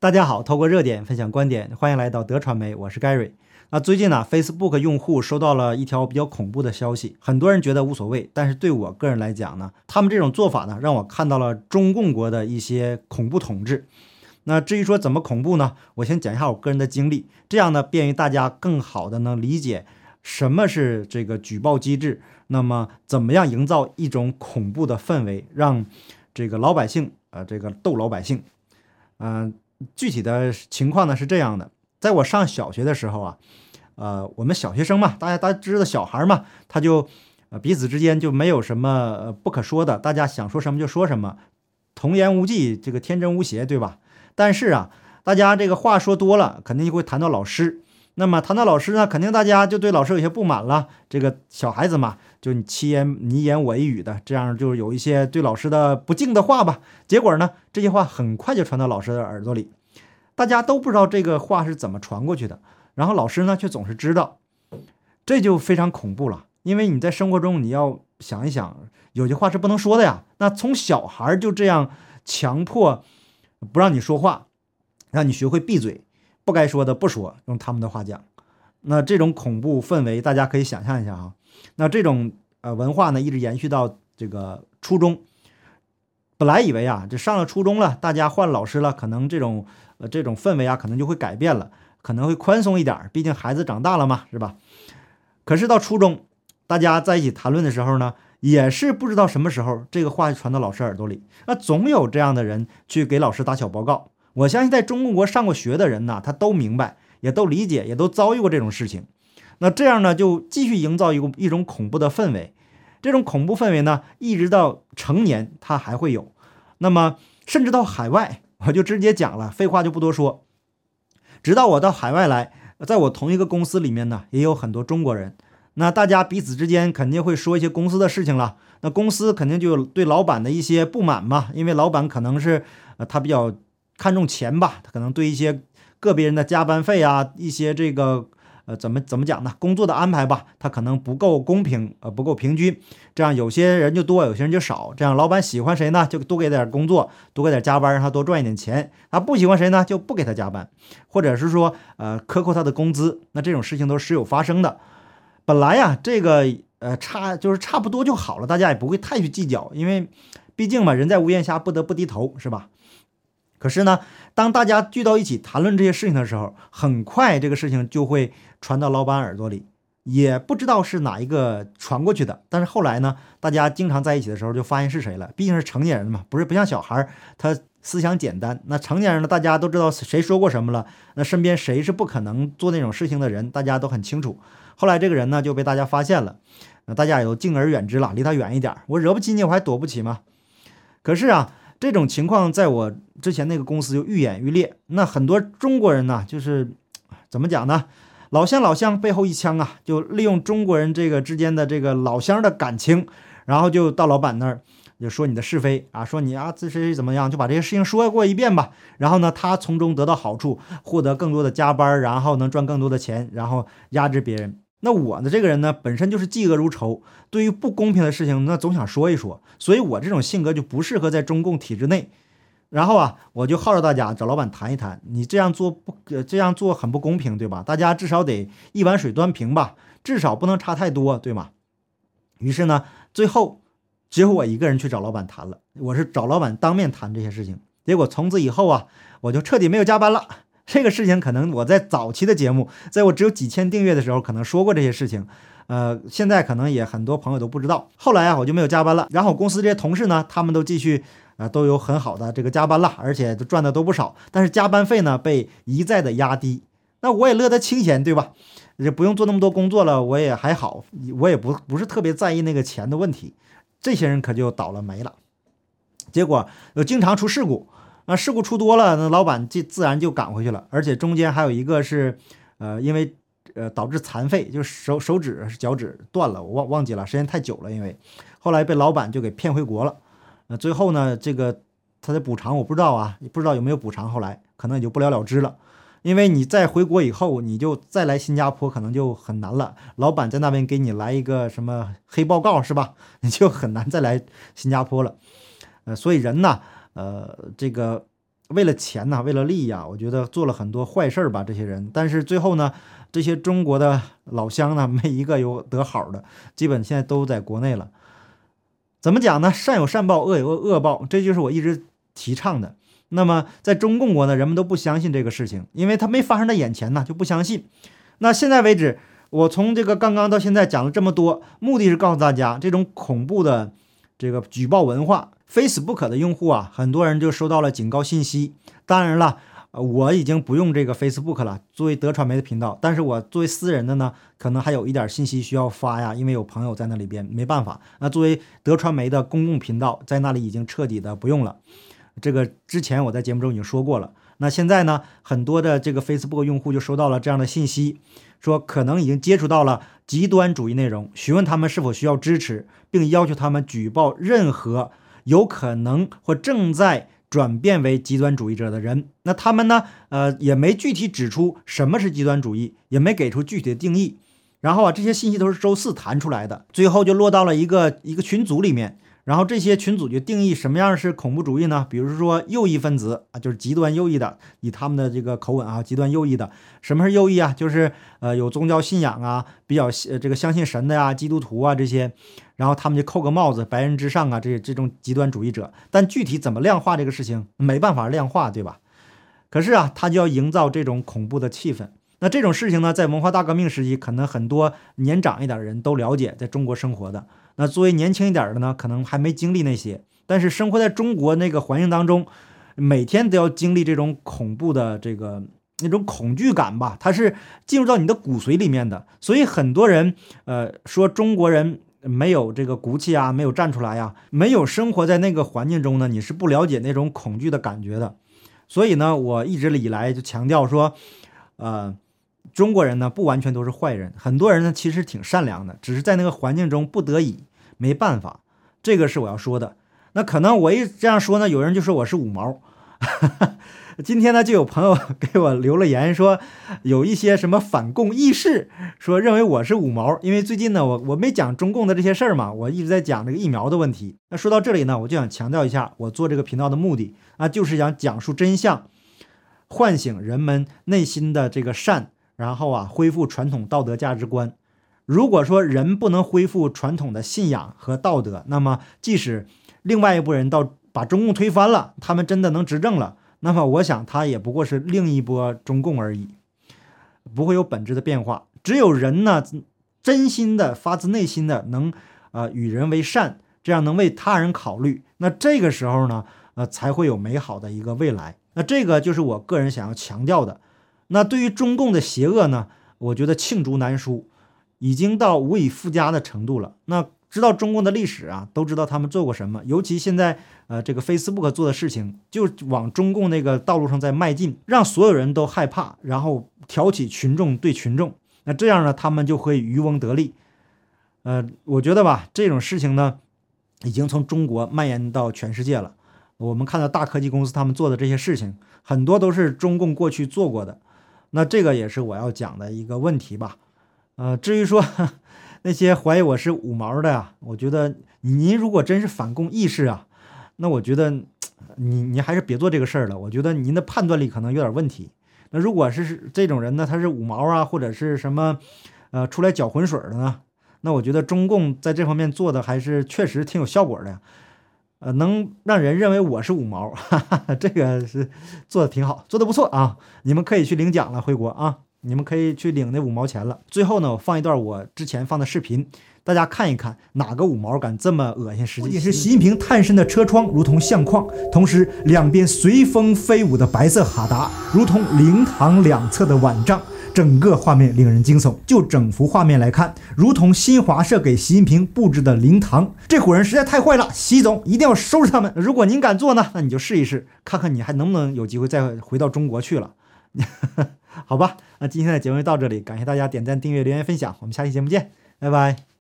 大家好，透过热点分享观点，欢迎来到德传媒，我是 Gary。那最近呢，Facebook 用户收到了一条比较恐怖的消息，很多人觉得无所谓，但是对我个人来讲呢，他们这种做法呢，让我看到了中共国的一些恐怖统治。那至于说怎么恐怖呢？我先讲一下我个人的经历，这样呢，便于大家更好的能理解什么是这个举报机制，那么怎么样营造一种恐怖的氛围，让这个老百姓呃，这个逗老百姓，嗯。具体的情况呢是这样的，在我上小学的时候啊，呃，我们小学生嘛，大家大家知道小孩嘛，他就呃彼此之间就没有什么不可说的，大家想说什么就说什么，童言无忌，这个天真无邪，对吧？但是啊，大家这个话说多了，肯定就会谈到老师。那么谈到老师呢，肯定大家就对老师有些不满了。这个小孩子嘛，就你七言你一言我一语的，这样就有一些对老师的不敬的话吧。结果呢，这些话很快就传到老师的耳朵里，大家都不知道这个话是怎么传过去的。然后老师呢，却总是知道，这就非常恐怖了。因为你在生活中你要想一想，有些话是不能说的呀。那从小孩就这样强迫不让你说话，让你学会闭嘴。不该说的不说，用他们的话讲，那这种恐怖氛围，大家可以想象一下哈。那这种呃文化呢，一直延续到这个初中。本来以为啊，这上了初中了，大家换老师了，可能这种呃这种氛围啊，可能就会改变了，可能会宽松一点。毕竟孩子长大了嘛，是吧？可是到初中，大家在一起谈论的时候呢，也是不知道什么时候这个话传到老师耳朵里，那总有这样的人去给老师打小报告。我相信在中国上过学的人呢，他都明白，也都理解，也都遭遇过这种事情。那这样呢，就继续营造一个一种恐怖的氛围。这种恐怖氛围呢，一直到成年，它还会有。那么，甚至到海外，我就直接讲了，废话就不多说。直到我到海外来，在我同一个公司里面呢，也有很多中国人。那大家彼此之间肯定会说一些公司的事情了。那公司肯定就对老板的一些不满嘛，因为老板可能是呃他比较。看重钱吧，他可能对一些个别人的加班费啊，一些这个呃怎么怎么讲呢？工作的安排吧，他可能不够公平，呃不够平均，这样有些人就多，有些人就少。这样老板喜欢谁呢，就多给点工作，多给点加班，让他多赚一点钱。他不喜欢谁呢，就不给他加班，或者是说呃克扣他的工资。那这种事情都是时有发生的。本来呀，这个呃差就是差不多就好了，大家也不会太去计较，因为毕竟嘛，人在屋檐下不得不低头，是吧？可是呢，当大家聚到一起谈论这些事情的时候，很快这个事情就会传到老板耳朵里，也不知道是哪一个传过去的。但是后来呢，大家经常在一起的时候，就发现是谁了。毕竟是成年人嘛，不是不像小孩，他思想简单。那成年人呢，大家都知道谁说过什么了。那身边谁是不可能做那种事情的人，大家都很清楚。后来这个人呢，就被大家发现了，那大家也都敬而远之了，离他远一点。我惹不起你，我还躲不起吗？可是啊。这种情况在我之前那个公司就愈演愈烈。那很多中国人呢，就是怎么讲呢？老乡老乡背后一枪啊，就利用中国人这个之间的这个老乡的感情，然后就到老板那儿就说你的是非啊，说你啊这谁怎么样，就把这些事情说过一遍吧。然后呢，他从中得到好处，获得更多的加班，然后能赚更多的钱，然后压制别人。那我的这个人呢，本身就是嫉恶如仇，对于不公平的事情，那总想说一说，所以我这种性格就不适合在中共体制内。然后啊，我就号召大家找老板谈一谈，你这样做不，这样做很不公平，对吧？大家至少得一碗水端平吧，至少不能差太多，对吗？于是呢，最后只有我一个人去找老板谈了，我是找老板当面谈这些事情。结果从此以后啊，我就彻底没有加班了。这个事情可能我在早期的节目，在我只有几千订阅的时候，可能说过这些事情，呃，现在可能也很多朋友都不知道。后来啊，我就没有加班了，然后公司这些同事呢，他们都继续啊，都有很好的这个加班了，而且都赚的都不少。但是加班费呢，被一再的压低，那我也乐得清闲，对吧？也不用做那么多工作了，我也还好，我也不不是特别在意那个钱的问题。这些人可就倒了霉了，结果又经常出事故。那事故出多了，那老板就自然就赶回去了，而且中间还有一个是，呃，因为呃导致残废，就是手手指脚趾断了，我忘忘记了，时间太久了，因为后来被老板就给骗回国了。那最后呢，这个他的补偿我不知道啊，不知道有没有补偿，后来可能也就不了了之了。因为你再回国以后，你就再来新加坡可能就很难了，老板在那边给你来一个什么黑报告是吧？你就很难再来新加坡了。呃，所以人呢。呃，这个为了钱呐，为了利益啊，我觉得做了很多坏事儿吧，这些人。但是最后呢，这些中国的老乡呢，没一个有得好的，基本现在都在国内了。怎么讲呢？善有善报，恶有恶恶报，这就是我一直提倡的。那么在中共国呢，人们都不相信这个事情，因为它没发生在眼前呢，就不相信。那现在为止，我从这个刚刚到现在讲了这么多，目的是告诉大家，这种恐怖的这个举报文化，Facebook 的用户啊，很多人就收到了警告信息。当然了。我已经不用这个 Facebook 了，作为德传媒的频道，但是我作为私人的呢，可能还有一点信息需要发呀，因为有朋友在那里边，没办法。那作为德传媒的公共频道，在那里已经彻底的不用了。这个之前我在节目中已经说过了。那现在呢，很多的这个 Facebook 用户就收到了这样的信息，说可能已经接触到了极端主义内容，询问他们是否需要支持，并要求他们举报任何有可能或正在。转变为极端主义者的人，那他们呢？呃，也没具体指出什么是极端主义，也没给出具体的定义。然后啊，这些信息都是周四弹出来的，最后就落到了一个一个群组里面。然后这些群组就定义什么样是恐怖主义呢？比如说右翼分子啊，就是极端右翼的，以他们的这个口吻啊，极端右翼的。什么是右翼啊？就是呃有宗教信仰啊，比较这个相信神的呀，基督徒啊这些。然后他们就扣个帽子，白人之上啊，这这种极端主义者。但具体怎么量化这个事情，没办法量化，对吧？可是啊，他就要营造这种恐怖的气氛。那这种事情呢，在文化大革命时期，可能很多年长一点的人都了解，在中国生活的。那作为年轻一点的呢，可能还没经历那些，但是生活在中国那个环境当中，每天都要经历这种恐怖的这个那种恐惧感吧，它是进入到你的骨髓里面的。所以很多人呃说中国人没有这个骨气啊，没有站出来呀，没有生活在那个环境中呢，你是不了解那种恐惧的感觉的。所以呢，我一直以来就强调说，呃。中国人呢，不完全都是坏人，很多人呢其实挺善良的，只是在那个环境中不得已，没办法。这个是我要说的。那可能我一这样说呢，有人就说我是五毛。今天呢，就有朋友 给我留了言，说有一些什么反共意识，说认为我是五毛。因为最近呢，我我没讲中共的这些事儿嘛，我一直在讲这个疫苗的问题。那说到这里呢，我就想强调一下，我做这个频道的目的啊，就是想讲述真相，唤醒人们内心的这个善。然后啊，恢复传统道德价值观。如果说人不能恢复传统的信仰和道德，那么即使另外一拨人到把中共推翻了，他们真的能执政了，那么我想他也不过是另一波中共而已，不会有本质的变化。只有人呢，真心的、发自内心的能呃与人为善，这样能为他人考虑，那这个时候呢，呃才会有美好的一个未来。那这个就是我个人想要强调的。那对于中共的邪恶呢？我觉得罄竹难书，已经到无以复加的程度了。那知道中共的历史啊，都知道他们做过什么。尤其现在，呃，这个 Facebook 做的事情，就往中共那个道路上在迈进，让所有人都害怕，然后挑起群众对群众。那这样呢，他们就会渔翁得利。呃，我觉得吧，这种事情呢，已经从中国蔓延到全世界了。我们看到大科技公司他们做的这些事情，很多都是中共过去做过的。那这个也是我要讲的一个问题吧，呃，至于说 那些怀疑我是五毛的呀，我觉得您如果真是反共意识啊，那我觉得你你还是别做这个事儿了。我觉得您的判断力可能有点问题。那如果是这种人呢，他是五毛啊，或者是什么呃出来搅浑水的呢？那我觉得中共在这方面做的还是确实挺有效果的。呃，能让人认为我是五毛，哈哈，这个是做的挺好，做的不错啊！你们可以去领奖了，回国啊！你们可以去领那五毛钱了。最后呢，我放一段我之前放的视频，大家看一看，哪个五毛敢这么恶心？实际是习近平探身的车窗如同相框，同时两边随风飞舞的白色哈达如同灵堂两侧的碗帐。整个画面令人惊悚。就整幅画面来看，如同新华社给习近平布置的灵堂。这伙人实在太坏了，习总一定要收拾他们。如果您敢做呢，那你就试一试，看看你还能不能有机会再回到中国去了。好吧，那今天的节目就到这里，感谢大家点赞、订阅、留言、分享，我们下期节目见，拜拜。